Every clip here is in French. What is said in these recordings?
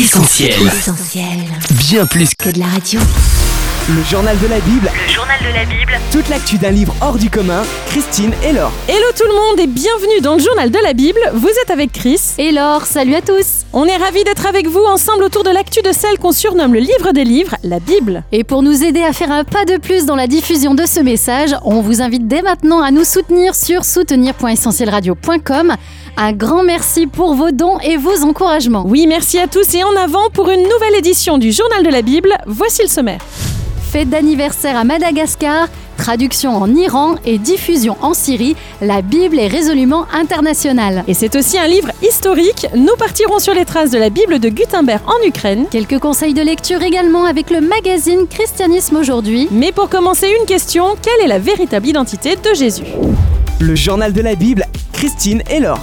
Essentiel. Essentiel. Bien plus Que de la radio. Le journal de la Bible, Le journal de la Bible. toute l'actu d'un livre hors du commun, Christine et Laure. Hello tout le monde et bienvenue dans le journal de la Bible. Vous êtes avec Chris. Et Laure, salut à tous On est ravis d'être avec vous ensemble autour de l'actu de celle qu'on surnomme le livre des livres, la Bible. Et pour nous aider à faire un pas de plus dans la diffusion de ce message, on vous invite dès maintenant à nous soutenir sur soutenir.essentielradio.com. Un grand merci pour vos dons et vos encouragements. Oui, merci à tous et en avant pour une nouvelle édition du journal de la Bible. Voici le sommaire. Fête d'anniversaire à Madagascar, traduction en Iran et diffusion en Syrie, la Bible est résolument internationale. Et c'est aussi un livre historique. Nous partirons sur les traces de la Bible de Gutenberg en Ukraine. Quelques conseils de lecture également avec le magazine Christianisme aujourd'hui. Mais pour commencer, une question quelle est la véritable identité de Jésus? Le journal de la Bible, Christine et Laure.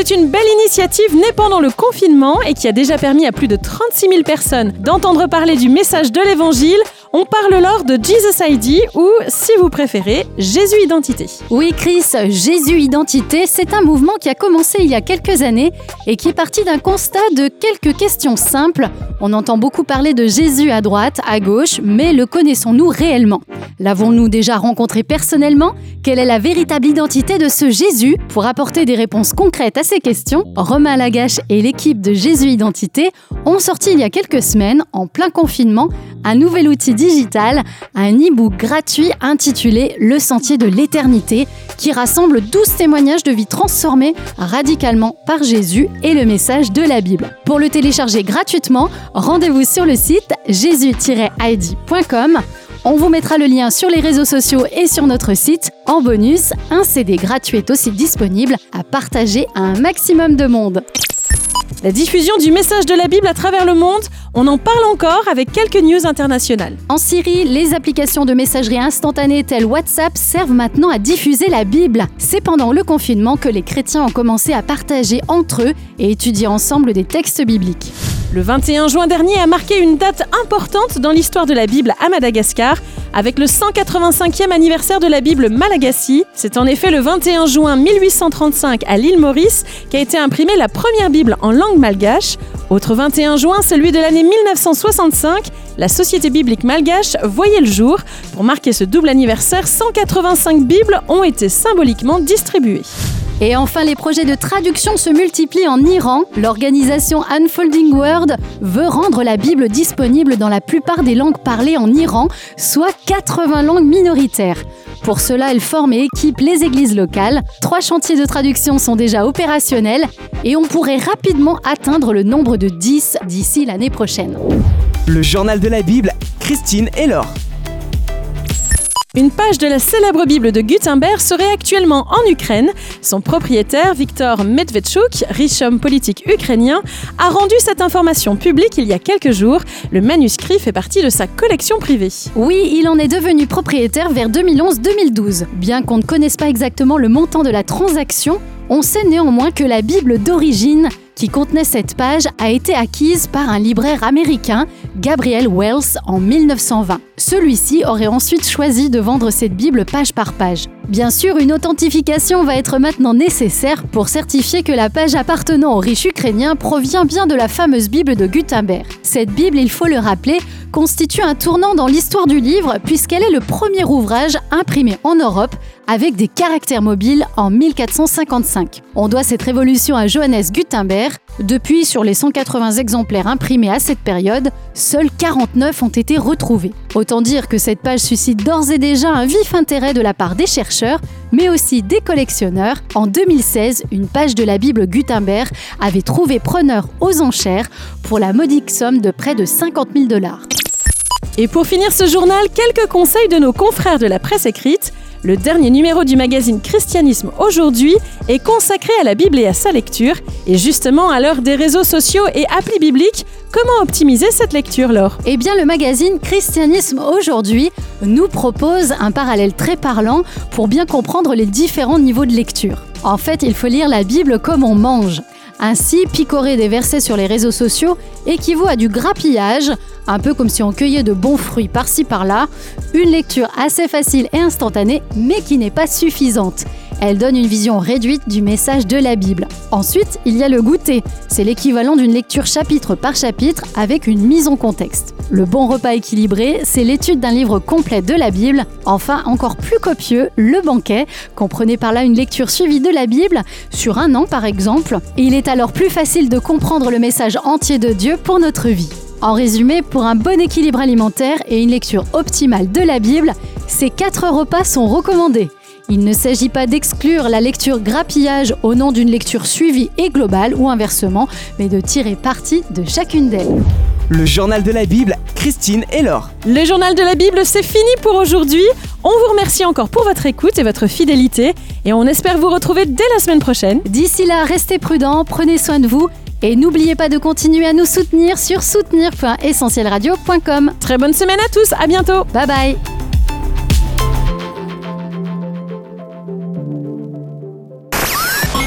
C'est une belle initiative née pendant le confinement et qui a déjà permis à plus de 36 000 personnes d'entendre parler du message de l'Évangile. On parle lors de Jesus ID ou, si vous préférez, Jésus Identité. Oui, Chris, Jésus Identité, c'est un mouvement qui a commencé il y a quelques années et qui est parti d'un constat de quelques questions simples. On entend beaucoup parler de Jésus à droite, à gauche, mais le connaissons-nous réellement? L'avons-nous déjà rencontré personnellement? Quelle est la véritable identité de ce Jésus? Pour apporter des réponses concrètes à ces questions, Romain Lagache et l'équipe de Jésus Identité ont sorti il y a quelques semaines, en plein confinement, un nouvel outil digital, un e-book gratuit intitulé Le Sentier de l'éternité, qui rassemble 12 témoignages de vie transformés radicalement par Jésus et le message de la Bible. Pour le télécharger gratuitement, rendez-vous sur le site jésus-id.com. On vous mettra le lien sur les réseaux sociaux et sur notre site. En bonus, un CD gratuit est aussi disponible à partager à un maximum de monde. La diffusion du message de la Bible à travers le monde, on en parle encore avec quelques news internationales. En Syrie, les applications de messagerie instantanée telles WhatsApp servent maintenant à diffuser la Bible. C'est pendant le confinement que les chrétiens ont commencé à partager entre eux et étudier ensemble des textes bibliques. Le 21 juin dernier a marqué une date importante dans l'histoire de la Bible à Madagascar, avec le 185e anniversaire de la Bible Malagasy. C'est en effet le 21 juin 1835 à l'île Maurice qu'a été imprimée la première Bible en langue malgache. Autre 21 juin, celui de l'année 1965, la Société biblique malgache voyait le jour. Pour marquer ce double anniversaire, 185 Bibles ont été symboliquement distribuées. Et enfin, les projets de traduction se multiplient en Iran. L'organisation Unfolding Word veut rendre la Bible disponible dans la plupart des langues parlées en Iran, soit 80 langues minoritaires. Pour cela, elle forme et équipe les églises locales. Trois chantiers de traduction sont déjà opérationnels et on pourrait rapidement atteindre le nombre de 10 d'ici l'année prochaine. Le journal de la Bible, Christine et Laure. Une page de la célèbre Bible de Gutenberg serait actuellement en Ukraine. Son propriétaire, Viktor Medvedchuk, riche homme politique ukrainien, a rendu cette information publique il y a quelques jours. Le manuscrit fait partie de sa collection privée. Oui, il en est devenu propriétaire vers 2011-2012. Bien qu'on ne connaisse pas exactement le montant de la transaction, on sait néanmoins que la Bible d'origine qui contenait cette page a été acquise par un libraire américain, Gabriel Wells, en 1920. Celui-ci aurait ensuite choisi de vendre cette Bible page par page. Bien sûr, une authentification va être maintenant nécessaire pour certifier que la page appartenant aux riches ukrainiens provient bien de la fameuse Bible de Gutenberg. Cette Bible, il faut le rappeler, constitue un tournant dans l'histoire du livre puisqu'elle est le premier ouvrage imprimé en Europe avec des caractères mobiles en 1455. On doit cette révolution à Johannes Gutenberg. Depuis, sur les 180 exemplaires imprimés à cette période, seuls 49 ont été retrouvés. Autant dire que cette page suscite d'ores et déjà un vif intérêt de la part des chercheurs, mais aussi des collectionneurs. En 2016, une page de la Bible Gutenberg avait trouvé preneur aux enchères pour la modique somme de près de 50 000 dollars. Et pour finir ce journal, quelques conseils de nos confrères de la presse écrite. Le dernier numéro du magazine Christianisme aujourd'hui est consacré à la Bible et à sa lecture. Et justement, à l'heure des réseaux sociaux et applis bibliques, comment optimiser cette lecture, Laure? Eh bien, le magazine Christianisme aujourd'hui nous propose un parallèle très parlant pour bien comprendre les différents niveaux de lecture. En fait, il faut lire la Bible comme on mange. Ainsi, picorer des versets sur les réseaux sociaux équivaut à du grappillage, un peu comme si on cueillait de bons fruits par-ci par-là, une lecture assez facile et instantanée, mais qui n'est pas suffisante. Elle donne une vision réduite du message de la Bible. Ensuite, il y a le goûter. C'est l'équivalent d'une lecture chapitre par chapitre avec une mise en contexte. Le bon repas équilibré, c'est l'étude d'un livre complet de la Bible. Enfin, encore plus copieux, le banquet. Comprenez par là une lecture suivie de la Bible, sur un an par exemple. Et il est alors plus facile de comprendre le message entier de Dieu pour notre vie. En résumé, pour un bon équilibre alimentaire et une lecture optimale de la Bible, ces quatre repas sont recommandés. Il ne s'agit pas d'exclure la lecture grappillage au nom d'une lecture suivie et globale ou inversement, mais de tirer parti de chacune d'elles. Le journal de la Bible, Christine et Laure. Le journal de la Bible, c'est fini pour aujourd'hui. On vous remercie encore pour votre écoute et votre fidélité et on espère vous retrouver dès la semaine prochaine. D'ici là, restez prudents, prenez soin de vous et n'oubliez pas de continuer à nous soutenir sur soutenir.essentielradio.com. Très bonne semaine à tous, à bientôt. Bye bye.